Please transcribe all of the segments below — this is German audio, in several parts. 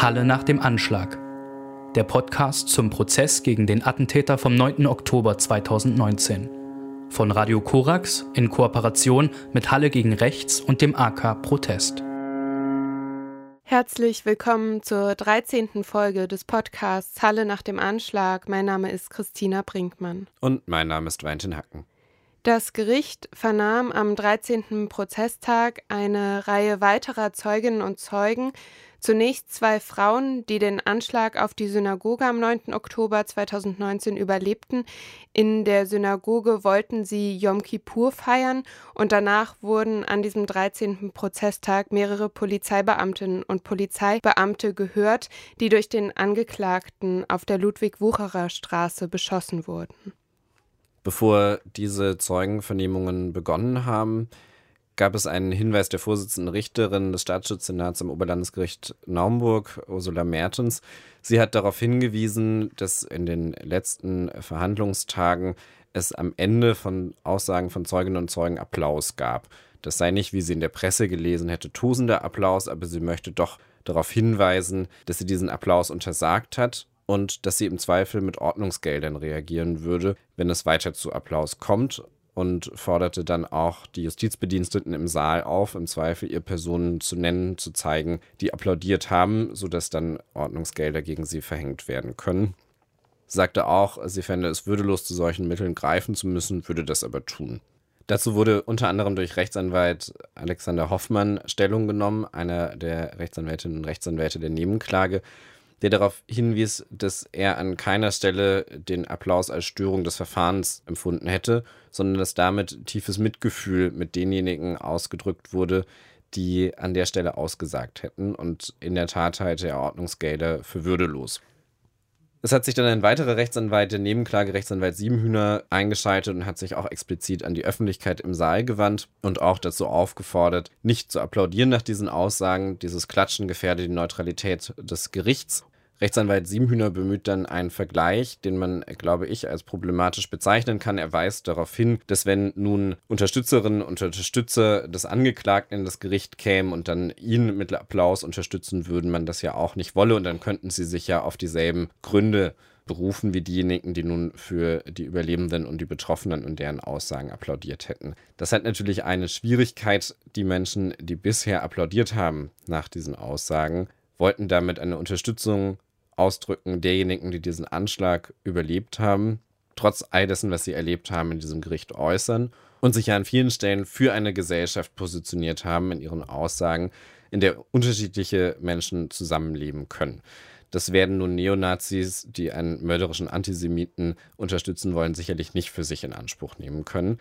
Halle nach dem Anschlag. Der Podcast zum Prozess gegen den Attentäter vom 9. Oktober 2019. Von Radio Korax in Kooperation mit Halle gegen Rechts und dem AK Protest. Herzlich willkommen zur 13. Folge des Podcasts Halle nach dem Anschlag. Mein Name ist Christina Brinkmann. Und mein Name ist Valentin Hacken. Das Gericht vernahm am 13. Prozesstag eine Reihe weiterer Zeuginnen und Zeugen, zunächst zwei Frauen, die den Anschlag auf die Synagoge am 9. Oktober 2019 überlebten. In der Synagoge wollten sie Yom Kippur feiern und danach wurden an diesem 13. Prozesstag mehrere Polizeibeamtinnen und Polizeibeamte gehört, die durch den Angeklagten auf der Ludwig-Wucherer Straße beschossen wurden. Bevor diese Zeugenvernehmungen begonnen haben, gab es einen Hinweis der Vorsitzenden Richterin des Staatsschutzsenats am Oberlandesgericht Naumburg, Ursula Mertens. Sie hat darauf hingewiesen, dass in den letzten Verhandlungstagen es am Ende von Aussagen von Zeuginnen und Zeugen Applaus gab. Das sei nicht, wie sie in der Presse gelesen hätte, tosender Applaus, aber sie möchte doch darauf hinweisen, dass sie diesen Applaus untersagt hat und dass sie im Zweifel mit Ordnungsgeldern reagieren würde, wenn es weiter zu Applaus kommt und forderte dann auch die Justizbediensteten im Saal auf, im Zweifel ihr Personen zu nennen, zu zeigen, die applaudiert haben, sodass dann Ordnungsgelder gegen sie verhängt werden können. Sagte auch, sie fände es würdelos, zu solchen Mitteln greifen zu müssen, würde das aber tun. Dazu wurde unter anderem durch Rechtsanwalt Alexander Hoffmann Stellung genommen, einer der Rechtsanwältinnen und Rechtsanwälte der Nebenklage, der darauf hinwies, dass er an keiner Stelle den Applaus als Störung des Verfahrens empfunden hätte, sondern dass damit tiefes Mitgefühl mit denjenigen ausgedrückt wurde, die an der Stelle ausgesagt hätten und in der Tat halte er Ordnungsgelder für würdelos. Es hat sich dann ein weiterer Rechtsanwalt, der Nebenklage Rechtsanwalt Siebenhühner, eingeschaltet und hat sich auch explizit an die Öffentlichkeit im Saal gewandt und auch dazu aufgefordert, nicht zu applaudieren nach diesen Aussagen. Dieses Klatschen gefährde die Neutralität des Gerichts Rechtsanwalt Siebenhühner bemüht dann einen Vergleich, den man, glaube ich, als problematisch bezeichnen kann. Er weist darauf hin, dass wenn nun Unterstützerinnen und Unterstützer des Angeklagten in das Gericht kämen und dann ihn mit Applaus unterstützen würden, man das ja auch nicht wolle und dann könnten sie sich ja auf dieselben Gründe berufen wie diejenigen, die nun für die Überlebenden und die Betroffenen und deren Aussagen applaudiert hätten. Das hat natürlich eine Schwierigkeit. Die Menschen, die bisher applaudiert haben nach diesen Aussagen, wollten damit eine Unterstützung ausdrücken derjenigen, die diesen Anschlag überlebt haben, trotz all dessen, was sie erlebt haben, in diesem Gericht äußern und sich ja an vielen Stellen für eine Gesellschaft positioniert haben in ihren Aussagen, in der unterschiedliche Menschen zusammenleben können. Das werden nun Neonazis, die einen mörderischen Antisemiten unterstützen wollen, sicherlich nicht für sich in Anspruch nehmen können.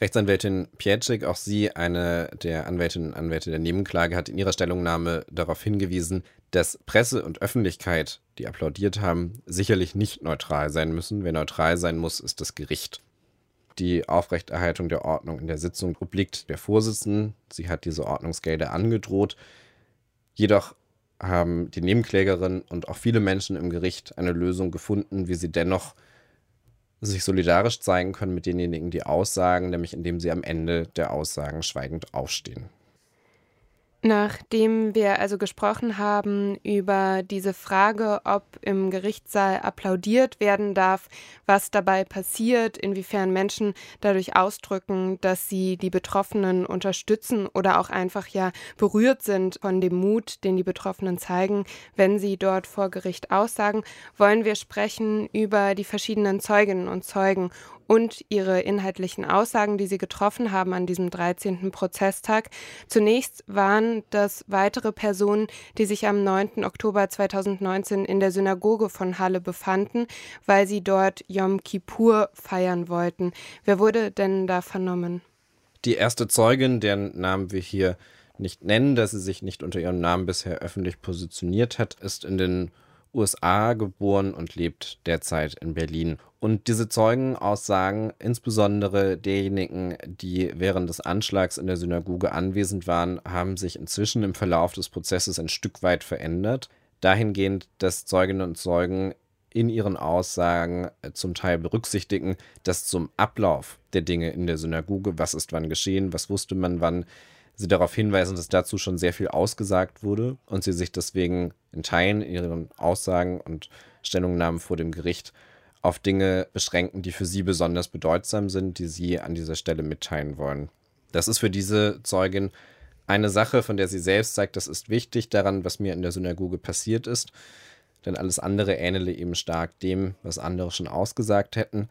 Rechtsanwältin Pietschik, auch sie, eine der Anwältinnen und Anwälte der Nebenklage, hat in ihrer Stellungnahme darauf hingewiesen, dass Presse und Öffentlichkeit, die applaudiert haben, sicherlich nicht neutral sein müssen. Wer neutral sein muss, ist das Gericht. Die Aufrechterhaltung der Ordnung in der Sitzung obliegt der Vorsitzenden. Sie hat diese Ordnungsgelder angedroht. Jedoch haben die Nebenklägerin und auch viele Menschen im Gericht eine Lösung gefunden, wie sie dennoch sich solidarisch zeigen können mit denjenigen, die aussagen, nämlich indem sie am Ende der Aussagen schweigend aufstehen. Nachdem wir also gesprochen haben über diese Frage, ob im Gerichtssaal applaudiert werden darf, was dabei passiert, inwiefern Menschen dadurch ausdrücken, dass sie die Betroffenen unterstützen oder auch einfach ja berührt sind von dem Mut, den die Betroffenen zeigen, wenn sie dort vor Gericht aussagen, wollen wir sprechen über die verschiedenen Zeuginnen und Zeugen und ihre inhaltlichen Aussagen, die sie getroffen haben an diesem 13. Prozesstag. Zunächst waren das weitere Personen, die sich am 9. Oktober 2019 in der Synagoge von Halle befanden, weil sie dort Yom Kippur feiern wollten. Wer wurde denn da vernommen? Die erste Zeugin, deren Namen wir hier nicht nennen, da sie sich nicht unter ihrem Namen bisher öffentlich positioniert hat, ist in den USA geboren und lebt derzeit in Berlin. Und diese Zeugenaussagen, insbesondere derjenigen, die während des Anschlags in der Synagoge anwesend waren, haben sich inzwischen im Verlauf des Prozesses ein Stück weit verändert. Dahingehend, dass Zeuginnen und Zeugen in ihren Aussagen zum Teil berücksichtigen, dass zum Ablauf der Dinge in der Synagoge, was ist wann geschehen, was wusste man wann, sie darauf hinweisen, dass dazu schon sehr viel ausgesagt wurde und sie sich deswegen in Teilen ihren Aussagen und Stellungnahmen vor dem Gericht auf Dinge beschränken, die für sie besonders bedeutsam sind, die sie an dieser Stelle mitteilen wollen. Das ist für diese Zeugin eine Sache, von der sie selbst sagt, das ist wichtig daran, was mir in der Synagoge passiert ist, denn alles andere ähnele eben stark dem, was andere schon ausgesagt hätten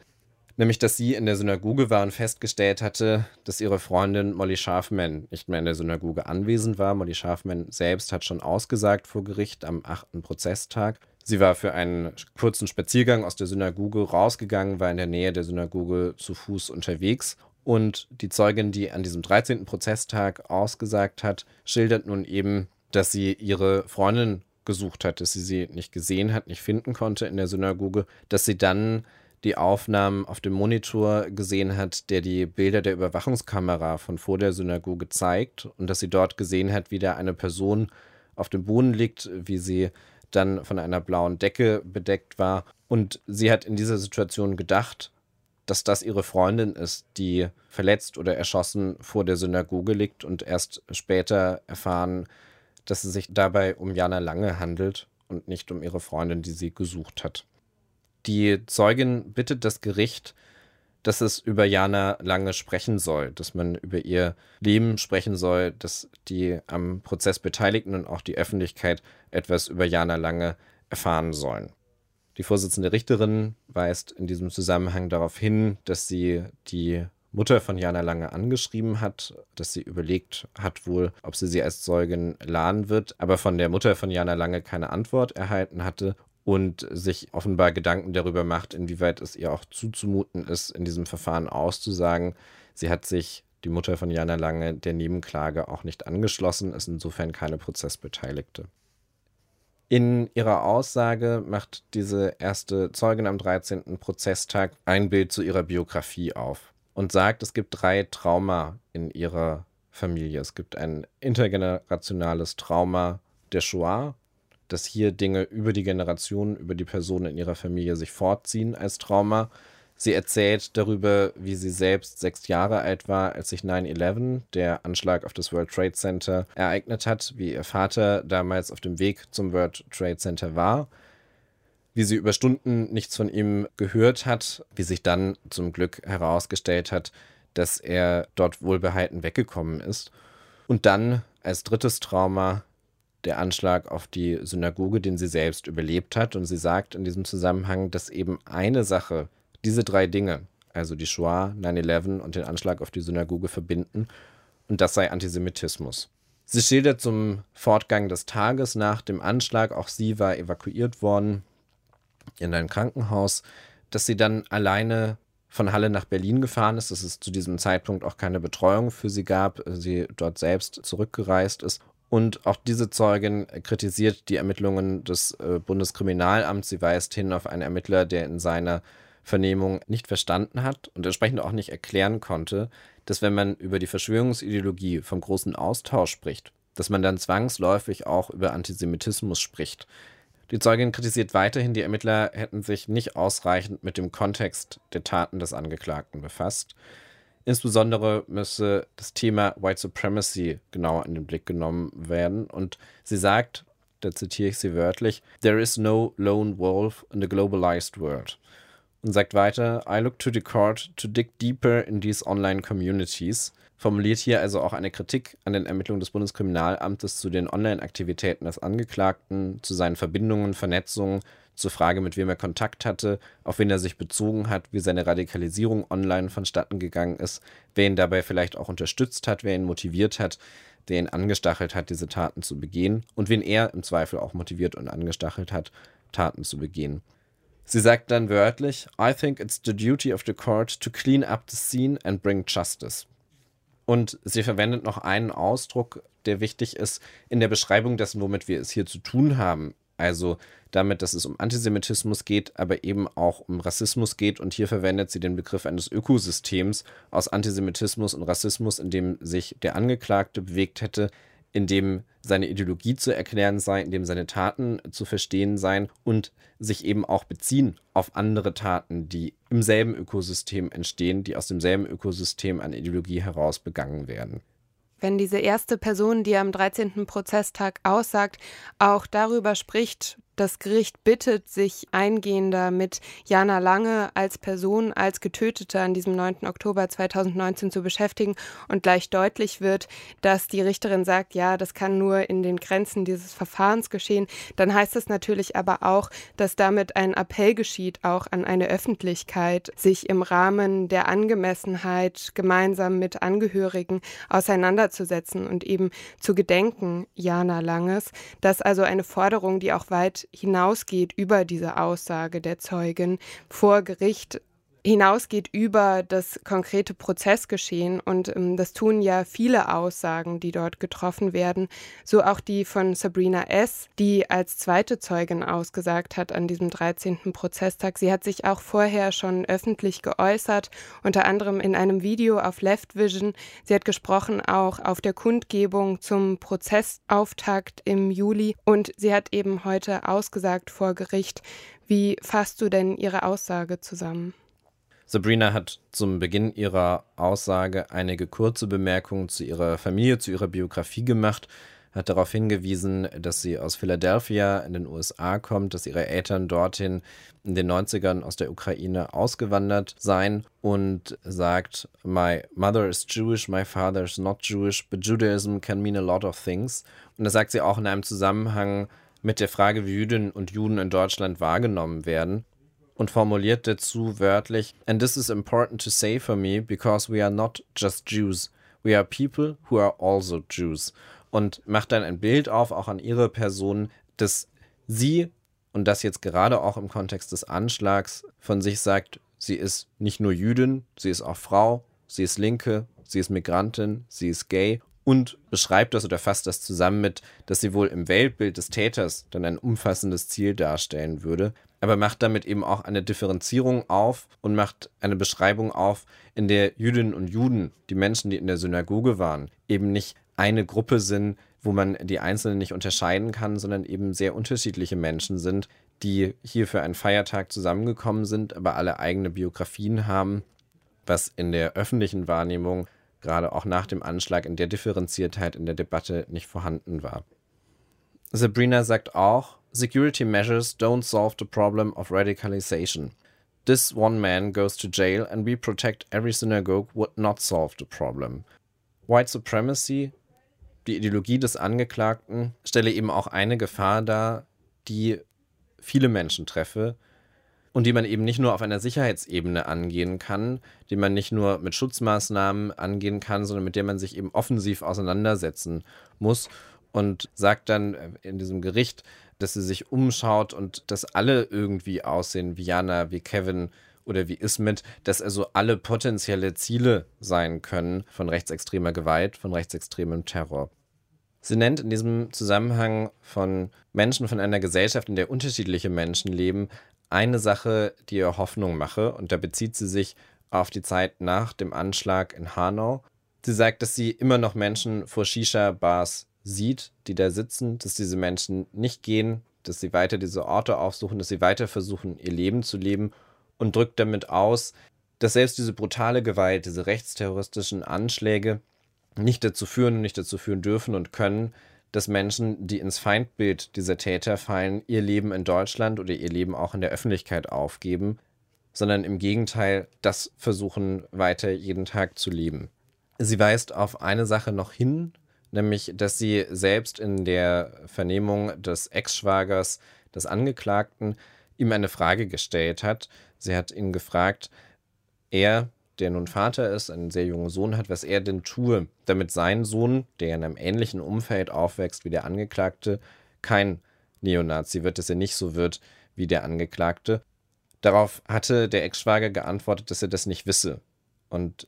nämlich dass sie in der Synagoge war und festgestellt hatte, dass ihre Freundin Molly Scharfman nicht mehr in der Synagoge anwesend war. Molly Scharfman selbst hat schon ausgesagt vor Gericht am achten Prozesstag. Sie war für einen kurzen Spaziergang aus der Synagoge rausgegangen, war in der Nähe der Synagoge zu Fuß unterwegs und die Zeugin, die an diesem 13. Prozesstag ausgesagt hat, schildert nun eben, dass sie ihre Freundin gesucht hat, dass sie sie nicht gesehen hat, nicht finden konnte in der Synagoge, dass sie dann die Aufnahmen auf dem Monitor gesehen hat, der die Bilder der Überwachungskamera von vor der Synagoge zeigt und dass sie dort gesehen hat, wie da eine Person auf dem Boden liegt, wie sie dann von einer blauen Decke bedeckt war. Und sie hat in dieser Situation gedacht, dass das ihre Freundin ist, die verletzt oder erschossen vor der Synagoge liegt und erst später erfahren, dass es sich dabei um Jana Lange handelt und nicht um ihre Freundin, die sie gesucht hat. Die Zeugin bittet das Gericht, dass es über Jana Lange sprechen soll, dass man über ihr Leben sprechen soll, dass die am Prozess Beteiligten und auch die Öffentlichkeit etwas über Jana Lange erfahren sollen. Die Vorsitzende Richterin weist in diesem Zusammenhang darauf hin, dass sie die Mutter von Jana Lange angeschrieben hat, dass sie überlegt hat wohl, ob sie sie als Zeugin laden wird, aber von der Mutter von Jana Lange keine Antwort erhalten hatte und sich offenbar Gedanken darüber macht, inwieweit es ihr auch zuzumuten ist, in diesem Verfahren auszusagen. Sie hat sich, die Mutter von Jana Lange, der Nebenklage auch nicht angeschlossen, ist insofern keine Prozessbeteiligte. In ihrer Aussage macht diese erste Zeugin am 13. Prozesstag ein Bild zu ihrer Biografie auf und sagt, es gibt drei Trauma in ihrer Familie. Es gibt ein intergenerationales Trauma der Shoah, dass hier Dinge über die Generationen, über die Personen in ihrer Familie sich fortziehen als Trauma. Sie erzählt darüber, wie sie selbst sechs Jahre alt war, als sich 9-11, der Anschlag auf das World Trade Center, ereignet hat, wie ihr Vater damals auf dem Weg zum World Trade Center war, wie sie über Stunden nichts von ihm gehört hat, wie sich dann zum Glück herausgestellt hat, dass er dort wohlbehalten weggekommen ist. Und dann als drittes Trauma der Anschlag auf die Synagoge, den sie selbst überlebt hat. Und sie sagt in diesem Zusammenhang, dass eben eine Sache, diese drei Dinge, also die Shoah, 9-11 und den Anschlag auf die Synagoge verbinden. Und das sei Antisemitismus. Sie schildert zum Fortgang des Tages nach dem Anschlag, auch sie war evakuiert worden in ein Krankenhaus, dass sie dann alleine von Halle nach Berlin gefahren ist, dass es zu diesem Zeitpunkt auch keine Betreuung für sie gab, sie dort selbst zurückgereist ist und auch diese Zeugin kritisiert die Ermittlungen des äh, Bundeskriminalamts. Sie weist hin auf einen Ermittler, der in seiner Vernehmung nicht verstanden hat und entsprechend auch nicht erklären konnte, dass wenn man über die Verschwörungsideologie vom großen Austausch spricht, dass man dann zwangsläufig auch über Antisemitismus spricht. Die Zeugin kritisiert weiterhin, die Ermittler hätten sich nicht ausreichend mit dem Kontext der Taten des Angeklagten befasst. Insbesondere müsse das Thema White Supremacy genauer in den Blick genommen werden. Und sie sagt, da zitiere ich sie wörtlich, There is no lone wolf in the globalized world. Und sagt weiter, I look to the court to dig deeper in these online communities. Formuliert hier also auch eine Kritik an den Ermittlungen des Bundeskriminalamtes zu den Online-Aktivitäten des Angeklagten, zu seinen Verbindungen, Vernetzungen zur Frage, mit wem er Kontakt hatte, auf wen er sich bezogen hat, wie seine Radikalisierung online vonstatten gegangen ist, wer ihn dabei vielleicht auch unterstützt hat, wer ihn motiviert hat, der ihn angestachelt hat, diese Taten zu begehen und wen er im Zweifel auch motiviert und angestachelt hat, Taten zu begehen. Sie sagt dann wörtlich, I think it's the duty of the court to clean up the scene and bring justice. Und sie verwendet noch einen Ausdruck, der wichtig ist in der Beschreibung dessen, womit wir es hier zu tun haben. Also damit, dass es um Antisemitismus geht, aber eben auch um Rassismus geht. Und hier verwendet sie den Begriff eines Ökosystems aus Antisemitismus und Rassismus, in dem sich der Angeklagte bewegt hätte, in dem seine Ideologie zu erklären sei, in dem seine Taten zu verstehen seien und sich eben auch beziehen auf andere Taten, die im selben Ökosystem entstehen, die aus demselben Ökosystem an Ideologie heraus begangen werden. Wenn diese erste Person, die am 13. Prozesstag aussagt, auch darüber spricht, das Gericht bittet, sich eingehender mit Jana Lange als Person, als Getötete an diesem 9. Oktober 2019 zu beschäftigen und gleich deutlich wird, dass die Richterin sagt, ja, das kann nur in den Grenzen dieses Verfahrens geschehen, dann heißt es natürlich aber auch, dass damit ein Appell geschieht, auch an eine Öffentlichkeit, sich im Rahmen der Angemessenheit gemeinsam mit Angehörigen auseinanderzusetzen und eben zu gedenken Jana Langes. Das ist also eine Forderung, die auch weit hinausgeht über diese Aussage der Zeugin vor Gericht hinausgeht über das konkrete Prozessgeschehen. Und ähm, das tun ja viele Aussagen, die dort getroffen werden. So auch die von Sabrina S., die als zweite Zeugin ausgesagt hat an diesem 13. Prozesstag. Sie hat sich auch vorher schon öffentlich geäußert, unter anderem in einem Video auf Left Vision. Sie hat gesprochen auch auf der Kundgebung zum Prozessauftakt im Juli. Und sie hat eben heute ausgesagt vor Gericht. Wie fasst du denn ihre Aussage zusammen? Sabrina hat zum Beginn ihrer Aussage einige kurze Bemerkungen zu ihrer Familie, zu ihrer Biografie gemacht, hat darauf hingewiesen, dass sie aus Philadelphia in den USA kommt, dass ihre Eltern dorthin in den 90ern aus der Ukraine ausgewandert seien und sagt, My mother is Jewish, my father is not Jewish, but Judaism can mean a lot of things. Und das sagt sie auch in einem Zusammenhang mit der Frage, wie Jüdinnen und Juden in Deutschland wahrgenommen werden und formuliert dazu wörtlich, And this is important to say for me, because we are not just Jews. We are people who are also Jews. Und macht dann ein Bild auf, auch an ihre Person, dass sie, und das jetzt gerade auch im Kontext des Anschlags, von sich sagt, sie ist nicht nur Jüdin, sie ist auch Frau, sie ist Linke, sie ist Migrantin, sie ist gay und beschreibt das oder fasst das zusammen mit, dass sie wohl im Weltbild des Täters dann ein umfassendes Ziel darstellen würde, aber macht damit eben auch eine Differenzierung auf und macht eine Beschreibung auf, in der Jüdinnen und Juden, die Menschen, die in der Synagoge waren, eben nicht eine Gruppe sind, wo man die Einzelnen nicht unterscheiden kann, sondern eben sehr unterschiedliche Menschen sind, die hier für einen Feiertag zusammengekommen sind, aber alle eigene Biografien haben, was in der öffentlichen Wahrnehmung gerade auch nach dem Anschlag in der Differenziertheit in der Debatte nicht vorhanden war. Sabrina sagt auch, security measures don't solve the problem of radicalization. This one man goes to jail and we protect every synagogue would not solve the problem. White supremacy, die Ideologie des Angeklagten, stelle eben auch eine Gefahr dar, die viele Menschen treffe und die man eben nicht nur auf einer Sicherheitsebene angehen kann, die man nicht nur mit Schutzmaßnahmen angehen kann, sondern mit der man sich eben offensiv auseinandersetzen muss und sagt dann in diesem Gericht, dass sie sich umschaut und dass alle irgendwie aussehen wie Jana, wie Kevin oder wie Ismet, dass also alle potenzielle Ziele sein können von rechtsextremer Gewalt, von rechtsextremem Terror. Sie nennt in diesem Zusammenhang von Menschen von einer Gesellschaft, in der unterschiedliche Menschen leben, eine Sache, die ihr Hoffnung mache, und da bezieht sie sich auf die Zeit nach dem Anschlag in Hanau. Sie sagt, dass sie immer noch Menschen vor Shisha-Bars sieht, die da sitzen, dass diese Menschen nicht gehen, dass sie weiter diese Orte aufsuchen, dass sie weiter versuchen, ihr Leben zu leben und drückt damit aus, dass selbst diese brutale Gewalt, diese rechtsterroristischen Anschläge nicht dazu führen und nicht dazu führen dürfen und können, dass Menschen, die ins Feindbild dieser Täter fallen, ihr Leben in Deutschland oder ihr Leben auch in der Öffentlichkeit aufgeben, sondern im Gegenteil das versuchen weiter jeden Tag zu leben. Sie weist auf eine Sache noch hin, nämlich dass sie selbst in der Vernehmung des Ex-Schwagers des Angeklagten ihm eine Frage gestellt hat. Sie hat ihn gefragt, er, der nun Vater ist, einen sehr jungen Sohn hat, was er denn tue, damit sein Sohn, der in einem ähnlichen Umfeld aufwächst wie der Angeklagte, kein Neonazi wird, dass er nicht so wird wie der Angeklagte. Darauf hatte der Ex-Schwager geantwortet, dass er das nicht wisse. Und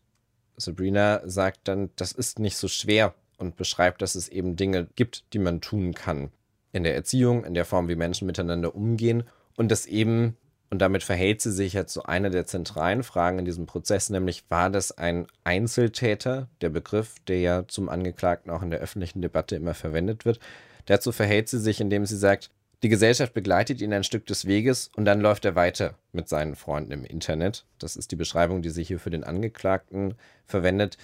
Sabrina sagt dann, das ist nicht so schwer, und beschreibt, dass es eben Dinge gibt, die man tun kann. In der Erziehung, in der Form, wie Menschen miteinander umgehen und das eben, und damit verhält sie sich jetzt zu einer der zentralen Fragen in diesem Prozess, nämlich war das ein Einzeltäter, der Begriff, der ja zum Angeklagten auch in der öffentlichen Debatte immer verwendet wird. Dazu verhält sie sich, indem sie sagt, die Gesellschaft begleitet ihn ein Stück des Weges und dann läuft er weiter mit seinen Freunden im Internet. Das ist die Beschreibung, die sie hier für den Angeklagten verwendet.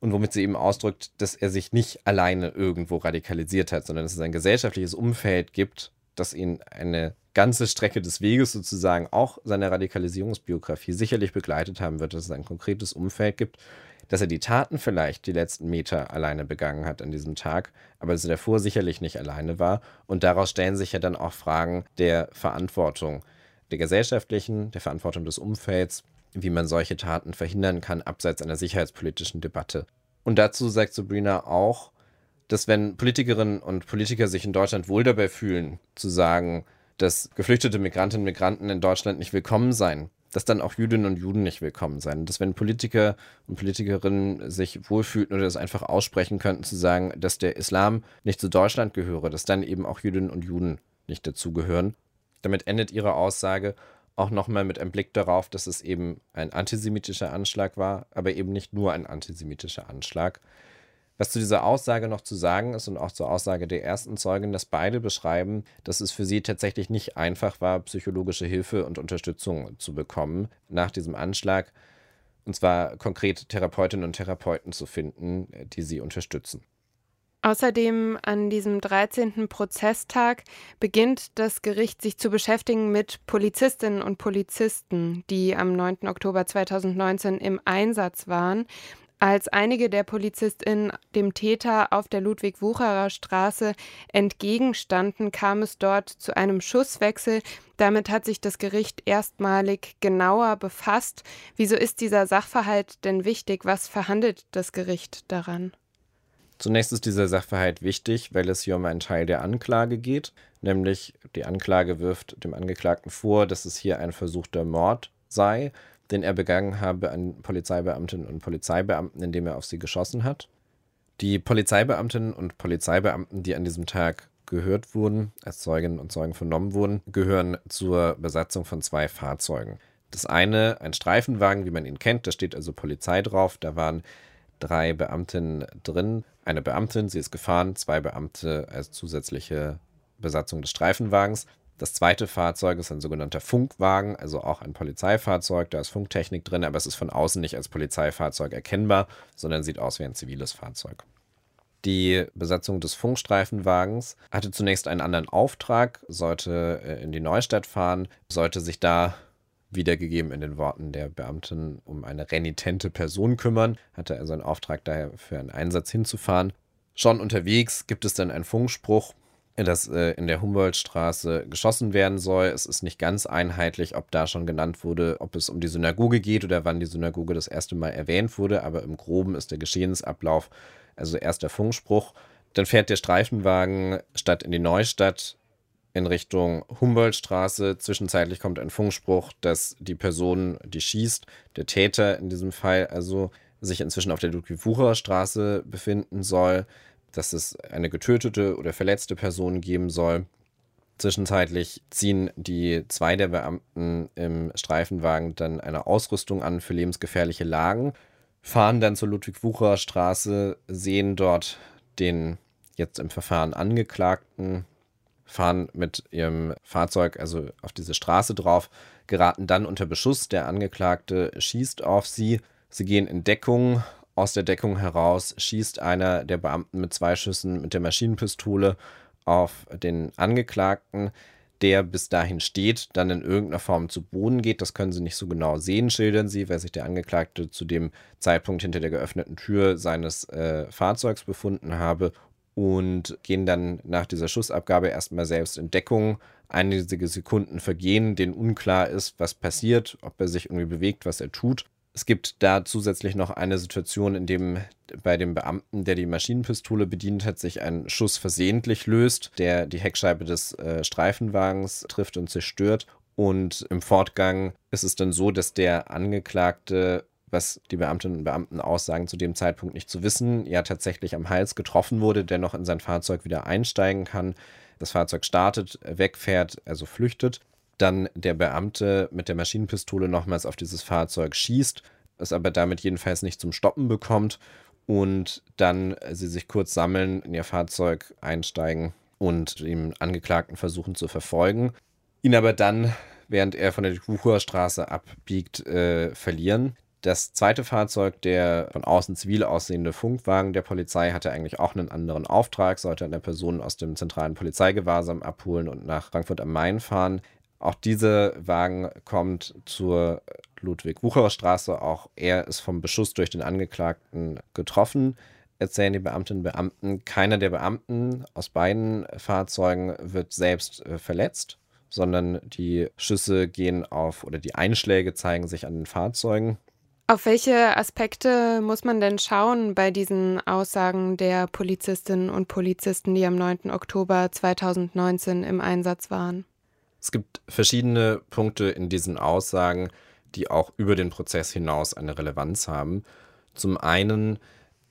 Und womit sie eben ausdrückt, dass er sich nicht alleine irgendwo radikalisiert hat, sondern dass es ein gesellschaftliches Umfeld gibt, das ihn eine ganze Strecke des Weges sozusagen auch seine Radikalisierungsbiografie sicherlich begleitet haben wird, dass es ein konkretes Umfeld gibt, dass er die Taten vielleicht die letzten Meter alleine begangen hat an diesem Tag, aber dass er davor sicherlich nicht alleine war. Und daraus stellen sich ja dann auch Fragen der Verantwortung, der gesellschaftlichen, der Verantwortung des Umfelds, wie man solche Taten verhindern kann, abseits einer sicherheitspolitischen Debatte. Und dazu sagt Sabrina auch, dass wenn Politikerinnen und Politiker sich in Deutschland wohl dabei fühlen, zu sagen, dass geflüchtete Migrantinnen und Migranten in Deutschland nicht willkommen seien, dass dann auch Jüdinnen und Juden nicht willkommen seien. Dass wenn Politiker und Politikerinnen sich wohlfühlten oder das einfach aussprechen könnten, zu sagen, dass der Islam nicht zu Deutschland gehöre, dass dann eben auch Jüdinnen und Juden nicht dazugehören. Damit endet ihre Aussage auch nochmal mit einem Blick darauf, dass es eben ein antisemitischer Anschlag war, aber eben nicht nur ein antisemitischer Anschlag. Was zu dieser Aussage noch zu sagen ist und auch zur Aussage der ersten Zeugin, dass beide beschreiben, dass es für sie tatsächlich nicht einfach war, psychologische Hilfe und Unterstützung zu bekommen nach diesem Anschlag. Und zwar konkret Therapeutinnen und Therapeuten zu finden, die sie unterstützen. Außerdem an diesem 13. Prozesstag beginnt das Gericht sich zu beschäftigen mit Polizistinnen und Polizisten, die am 9. Oktober 2019 im Einsatz waren. Als einige der PolizistInnen dem Täter auf der Ludwig-Wucherer Straße entgegenstanden, kam es dort zu einem Schusswechsel. Damit hat sich das Gericht erstmalig genauer befasst. Wieso ist dieser Sachverhalt denn wichtig? Was verhandelt das Gericht daran? Zunächst ist dieser Sachverhalt wichtig, weil es hier um einen Teil der Anklage geht, nämlich die Anklage wirft dem Angeklagten vor, dass es hier ein versuchter Mord sei den er begangen habe an Polizeibeamtinnen und Polizeibeamten, indem er auf sie geschossen hat. Die Polizeibeamtinnen und Polizeibeamten, die an diesem Tag gehört wurden, als Zeuginnen und Zeugen vernommen wurden, gehören zur Besatzung von zwei Fahrzeugen. Das eine, ein Streifenwagen, wie man ihn kennt, da steht also Polizei drauf, da waren drei Beamtinnen drin, eine Beamtin, sie ist gefahren, zwei Beamte als zusätzliche Besatzung des Streifenwagens. Das zweite Fahrzeug ist ein sogenannter Funkwagen, also auch ein Polizeifahrzeug. Da ist Funktechnik drin, aber es ist von außen nicht als Polizeifahrzeug erkennbar, sondern sieht aus wie ein ziviles Fahrzeug. Die Besatzung des Funkstreifenwagens hatte zunächst einen anderen Auftrag, sollte äh, in die Neustadt fahren, sollte sich da wiedergegeben in den Worten der Beamtin um eine renitente Person kümmern, hatte also einen Auftrag daher für einen Einsatz hinzufahren. Schon unterwegs gibt es dann einen Funkspruch, dass äh, in der Humboldtstraße geschossen werden soll. Es ist nicht ganz einheitlich, ob da schon genannt wurde, ob es um die Synagoge geht oder wann die Synagoge das erste Mal erwähnt wurde, aber im Groben ist der Geschehensablauf also erst der Funkspruch. Dann fährt der Streifenwagen statt in die Neustadt in Richtung Humboldtstraße. Zwischenzeitlich kommt ein Funkspruch, dass die Person, die schießt, der Täter in diesem Fall also sich inzwischen auf der Ludwig-Wucherer-Straße befinden soll dass es eine getötete oder verletzte Person geben soll. Zwischenzeitlich ziehen die zwei der Beamten im Streifenwagen dann eine Ausrüstung an für lebensgefährliche Lagen, fahren dann zur Ludwig-Wucherer Straße, sehen dort den jetzt im Verfahren Angeklagten, fahren mit ihrem Fahrzeug also auf diese Straße drauf, geraten dann unter Beschuss. Der Angeklagte schießt auf sie. Sie gehen in Deckung aus der Deckung heraus schießt einer der Beamten mit zwei Schüssen mit der Maschinenpistole auf den Angeklagten, der bis dahin steht, dann in irgendeiner Form zu Boden geht. Das können Sie nicht so genau sehen, schildern Sie, weil sich der Angeklagte zu dem Zeitpunkt hinter der geöffneten Tür seines äh, Fahrzeugs befunden habe und gehen dann nach dieser Schussabgabe erstmal selbst in Deckung. Einige Sekunden vergehen, denen unklar ist, was passiert, ob er sich irgendwie bewegt, was er tut. Es gibt da zusätzlich noch eine Situation, in dem bei dem Beamten, der die Maschinenpistole bedient hat, sich ein Schuss versehentlich löst, der die Heckscheibe des äh, Streifenwagens trifft und zerstört. Und im Fortgang ist es dann so, dass der Angeklagte, was die Beamtinnen und Beamten aussagen, zu dem Zeitpunkt nicht zu wissen, ja tatsächlich am Hals getroffen wurde, der noch in sein Fahrzeug wieder einsteigen kann. Das Fahrzeug startet, wegfährt, also flüchtet dann der Beamte mit der Maschinenpistole nochmals auf dieses Fahrzeug schießt, es aber damit jedenfalls nicht zum Stoppen bekommt und dann sie sich kurz sammeln, in ihr Fahrzeug einsteigen und den Angeklagten versuchen zu verfolgen, ihn aber dann, während er von der Wucherstraße abbiegt, äh, verlieren. Das zweite Fahrzeug, der von außen zivil aussehende Funkwagen der Polizei, hatte eigentlich auch einen anderen Auftrag, sollte eine Person aus dem zentralen Polizeigewahrsam abholen und nach Frankfurt am Main fahren. Auch dieser Wagen kommt zur Ludwig-Wucherer-Straße. Auch er ist vom Beschuss durch den Angeklagten getroffen, erzählen die Beamtinnen und Beamten. Keiner der Beamten aus beiden Fahrzeugen wird selbst äh, verletzt, sondern die Schüsse gehen auf oder die Einschläge zeigen sich an den Fahrzeugen. Auf welche Aspekte muss man denn schauen bei diesen Aussagen der Polizistinnen und Polizisten, die am 9. Oktober 2019 im Einsatz waren? Es gibt verschiedene Punkte in diesen Aussagen, die auch über den Prozess hinaus eine Relevanz haben. Zum einen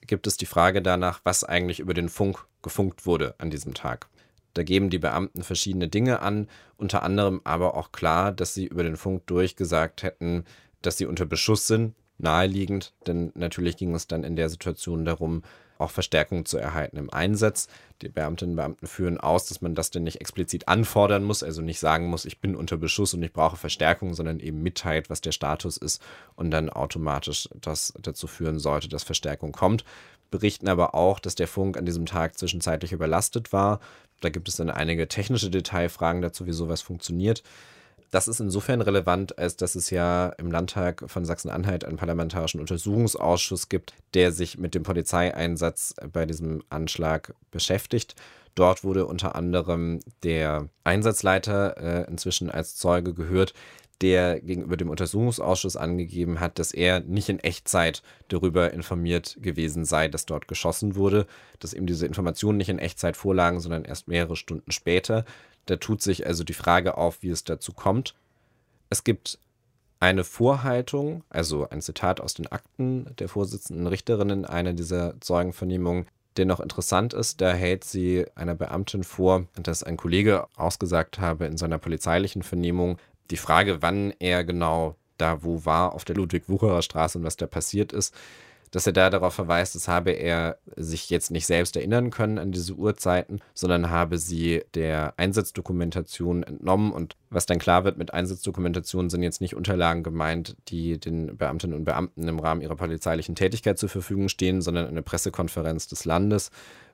gibt es die Frage danach, was eigentlich über den Funk gefunkt wurde an diesem Tag. Da geben die Beamten verschiedene Dinge an, unter anderem aber auch klar, dass sie über den Funk durchgesagt hätten, dass sie unter Beschuss sind, naheliegend, denn natürlich ging es dann in der Situation darum, auch Verstärkung zu erhalten im Einsatz. Die Beamtinnen und Beamten führen aus, dass man das denn nicht explizit anfordern muss, also nicht sagen muss, ich bin unter Beschuss und ich brauche Verstärkung, sondern eben mitteilt, was der Status ist und dann automatisch das dazu führen sollte, dass Verstärkung kommt. Berichten aber auch, dass der Funk an diesem Tag zwischenzeitlich überlastet war. Da gibt es dann einige technische Detailfragen dazu, wie sowas funktioniert. Das ist insofern relevant, als dass es ja im Landtag von Sachsen-Anhalt einen parlamentarischen Untersuchungsausschuss gibt, der sich mit dem Polizeieinsatz bei diesem Anschlag beschäftigt. Dort wurde unter anderem der Einsatzleiter äh, inzwischen als Zeuge gehört, der gegenüber dem Untersuchungsausschuss angegeben hat, dass er nicht in Echtzeit darüber informiert gewesen sei, dass dort geschossen wurde, dass ihm diese Informationen nicht in Echtzeit vorlagen, sondern erst mehrere Stunden später. Da tut sich also die Frage auf, wie es dazu kommt. Es gibt eine Vorhaltung, also ein Zitat aus den Akten der Vorsitzenden Richterinnen einer dieser Zeugenvernehmungen, der noch interessant ist. Da hält sie einer Beamtin vor, dass ein Kollege ausgesagt habe in seiner polizeilichen Vernehmung, die Frage, wann er genau da wo war auf der Ludwig-Wucherer Straße und was da passiert ist, dass er da darauf verweist, das habe er sich jetzt nicht selbst erinnern können an diese Uhrzeiten, sondern habe sie der Einsatzdokumentation entnommen. Und was dann klar wird, mit Einsatzdokumentation sind jetzt nicht Unterlagen gemeint, die den Beamtinnen und Beamten im Rahmen ihrer polizeilichen Tätigkeit zur Verfügung stehen, sondern eine Pressekonferenz des Landes,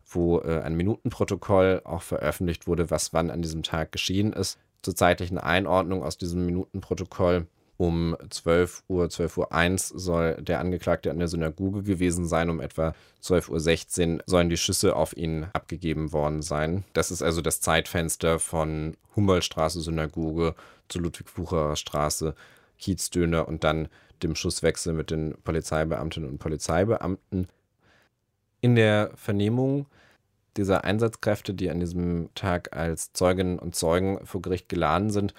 wo äh, ein Minutenprotokoll auch veröffentlicht wurde, was wann an diesem Tag geschehen ist. Zur zeitlichen Einordnung aus diesem Minutenprotokoll um 12 Uhr, 12 Uhr 1 soll der Angeklagte an der Synagoge gewesen sein. Um etwa 12 Uhr 16 sollen die Schüsse auf ihn abgegeben worden sein. Das ist also das Zeitfenster von Humboldtstraße, Synagoge zu Ludwig-Wucherer Straße, Kiezdöner und dann dem Schusswechsel mit den Polizeibeamtinnen und Polizeibeamten. In der Vernehmung dieser Einsatzkräfte, die an diesem Tag als Zeuginnen und Zeugen vor Gericht geladen sind,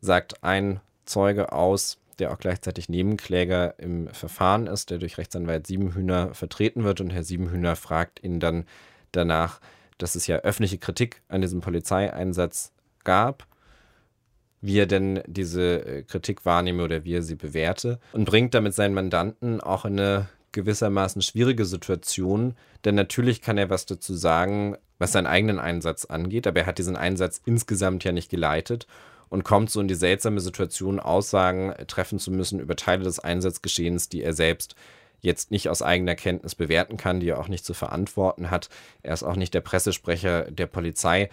sagt ein Zeuge aus, der auch gleichzeitig Nebenkläger im Verfahren ist, der durch Rechtsanwalt Siebenhühner vertreten wird. Und Herr Siebenhühner fragt ihn dann danach, dass es ja öffentliche Kritik an diesem Polizeieinsatz gab, wie er denn diese äh, Kritik wahrnehme oder wie er sie bewerte und bringt damit seinen Mandanten auch in eine gewissermaßen schwierige Situation, denn natürlich kann er was dazu sagen, was seinen eigenen Einsatz angeht, aber er hat diesen Einsatz insgesamt ja nicht geleitet und kommt so in die seltsame Situation, Aussagen treffen zu müssen über Teile des Einsatzgeschehens, die er selbst jetzt nicht aus eigener Kenntnis bewerten kann, die er auch nicht zu verantworten hat. Er ist auch nicht der Pressesprecher der Polizei.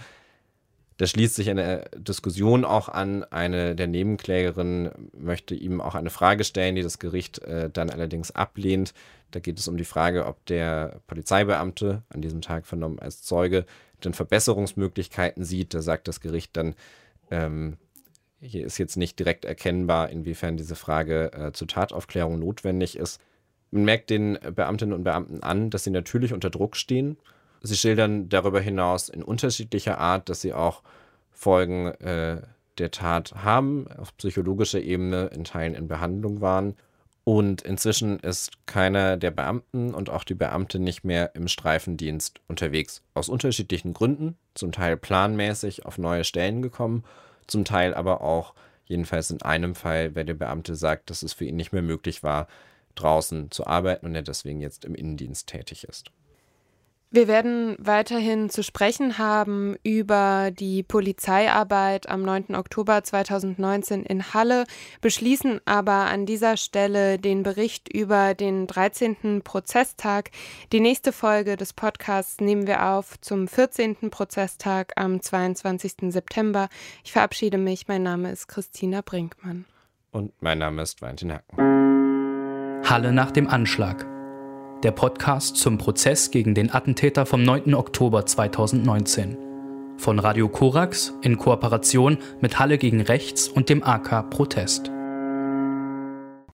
Da schließt sich eine Diskussion auch an. Eine der Nebenklägerinnen möchte ihm auch eine Frage stellen, die das Gericht äh, dann allerdings ablehnt. Da geht es um die Frage, ob der Polizeibeamte, an diesem Tag vernommen als Zeuge, denn Verbesserungsmöglichkeiten sieht. Da sagt das Gericht dann, ähm, hier ist jetzt nicht direkt erkennbar, inwiefern diese Frage äh, zur Tataufklärung notwendig ist. Man merkt den Beamtinnen und Beamten an, dass sie natürlich unter Druck stehen. Sie schildern darüber hinaus in unterschiedlicher Art, dass sie auch Folgen äh, der Tat haben, auf psychologischer Ebene in Teilen in Behandlung waren. Und inzwischen ist keiner der Beamten und auch die Beamte nicht mehr im Streifendienst unterwegs. Aus unterschiedlichen Gründen, zum Teil planmäßig auf neue Stellen gekommen zum Teil aber auch, jedenfalls in einem Fall, weil der Beamte sagt, dass es für ihn nicht mehr möglich war, draußen zu arbeiten und er deswegen jetzt im Innendienst tätig ist. Wir werden weiterhin zu sprechen haben über die Polizeiarbeit am 9. Oktober 2019 in Halle, beschließen aber an dieser Stelle den Bericht über den 13. Prozesstag. Die nächste Folge des Podcasts nehmen wir auf zum 14. Prozesstag am 22. September. Ich verabschiede mich. Mein Name ist Christina Brinkmann. Und mein Name ist Valentin Hacken. Halle nach dem Anschlag der Podcast zum Prozess gegen den Attentäter vom 9. Oktober 2019. Von Radio Korax in Kooperation mit Halle gegen Rechts und dem AK Protest.